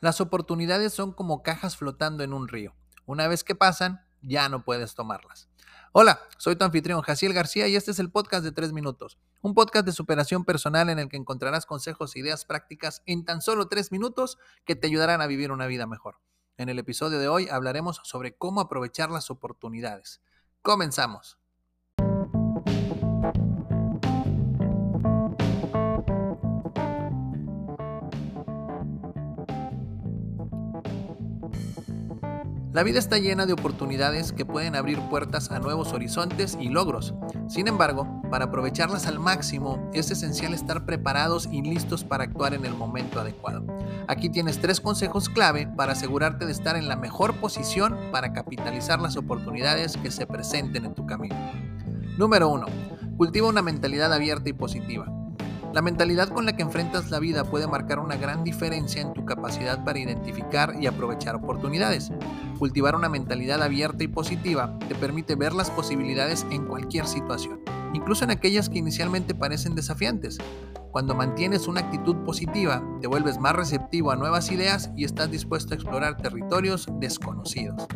Las oportunidades son como cajas flotando en un río. Una vez que pasan, ya no puedes tomarlas. Hola, soy tu anfitrión Jaciel García y este es el podcast de 3 minutos, un podcast de superación personal en el que encontrarás consejos e ideas prácticas en tan solo 3 minutos que te ayudarán a vivir una vida mejor. En el episodio de hoy hablaremos sobre cómo aprovechar las oportunidades. Comenzamos. La vida está llena de oportunidades que pueden abrir puertas a nuevos horizontes y logros. Sin embargo, para aprovecharlas al máximo es esencial estar preparados y listos para actuar en el momento adecuado. Aquí tienes tres consejos clave para asegurarte de estar en la mejor posición para capitalizar las oportunidades que se presenten en tu camino. Número 1. Cultiva una mentalidad abierta y positiva. La mentalidad con la que enfrentas la vida puede marcar una gran diferencia en tu capacidad para identificar y aprovechar oportunidades. Cultivar una mentalidad abierta y positiva te permite ver las posibilidades en cualquier situación, incluso en aquellas que inicialmente parecen desafiantes. Cuando mantienes una actitud positiva, te vuelves más receptivo a nuevas ideas y estás dispuesto a explorar territorios desconocidos.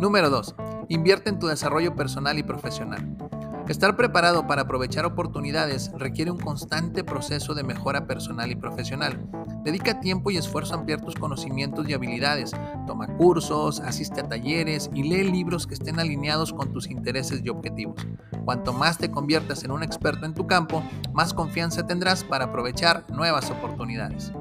Número 2. Invierte en tu desarrollo personal y profesional. Estar preparado para aprovechar oportunidades requiere un constante proceso de mejora personal y profesional. Dedica tiempo y esfuerzo a ampliar tus conocimientos y habilidades. Toma cursos, asiste a talleres y lee libros que estén alineados con tus intereses y objetivos. Cuanto más te conviertas en un experto en tu campo, más confianza tendrás para aprovechar nuevas oportunidades.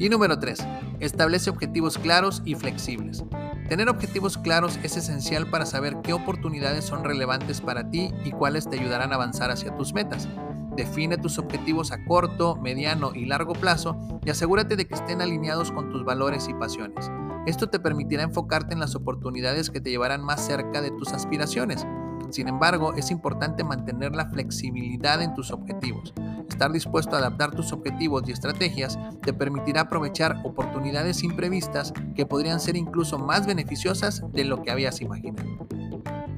Y número 3. Establece objetivos claros y flexibles. Tener objetivos claros es esencial para saber qué oportunidades son relevantes para ti y cuáles te ayudarán a avanzar hacia tus metas. Define tus objetivos a corto, mediano y largo plazo y asegúrate de que estén alineados con tus valores y pasiones. Esto te permitirá enfocarte en las oportunidades que te llevarán más cerca de tus aspiraciones. Sin embargo, es importante mantener la flexibilidad en tus objetivos. Estar dispuesto a adaptar tus objetivos y estrategias te permitirá aprovechar oportunidades imprevistas que podrían ser incluso más beneficiosas de lo que habías imaginado.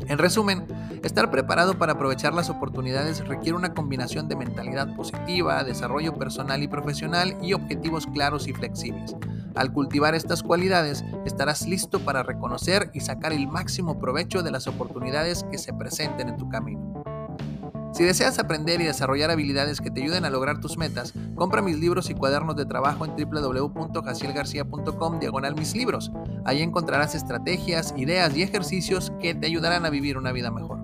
En resumen, estar preparado para aprovechar las oportunidades requiere una combinación de mentalidad positiva, desarrollo personal y profesional y objetivos claros y flexibles. Al cultivar estas cualidades, estarás listo para reconocer y sacar el máximo provecho de las oportunidades que se presenten en tu camino. Si deseas aprender y desarrollar habilidades que te ayuden a lograr tus metas, compra mis libros y cuadernos de trabajo en www.jacielgarcia.com diagonal mis libros. Ahí encontrarás estrategias, ideas y ejercicios que te ayudarán a vivir una vida mejor.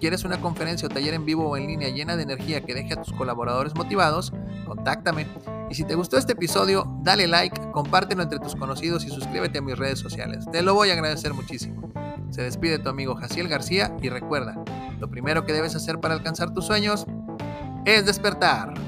¿Quieres una conferencia o taller en vivo o en línea llena de energía que deje a tus colaboradores motivados? Contáctame. Y si te gustó este episodio, dale like, compártelo entre tus conocidos y suscríbete a mis redes sociales. Te lo voy a agradecer muchísimo. Se despide tu amigo Jaciel García y recuerda, lo primero que debes hacer para alcanzar tus sueños es despertar.